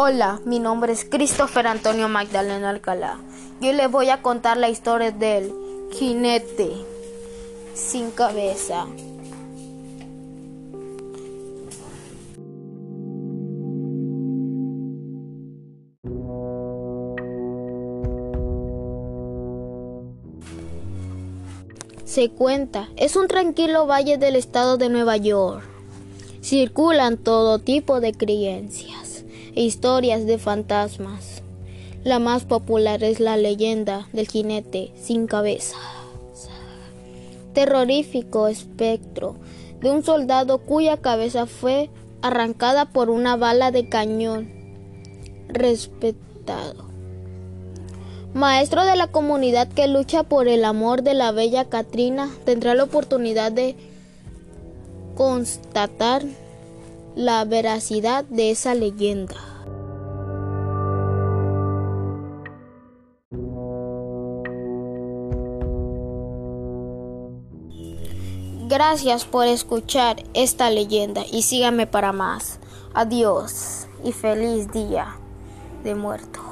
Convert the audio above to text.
Hola, mi nombre es Christopher Antonio Magdalena Alcalá. Yo les voy a contar la historia del jinete sin cabeza. Se cuenta, es un tranquilo valle del estado de Nueva York. Circulan todo tipo de creencias historias de fantasmas. La más popular es la leyenda del jinete sin cabeza. Terrorífico espectro de un soldado cuya cabeza fue arrancada por una bala de cañón. Respetado. Maestro de la comunidad que lucha por el amor de la bella Katrina tendrá la oportunidad de constatar la veracidad de esa leyenda. Gracias por escuchar esta leyenda y síganme para más. Adiós y feliz día de muerto.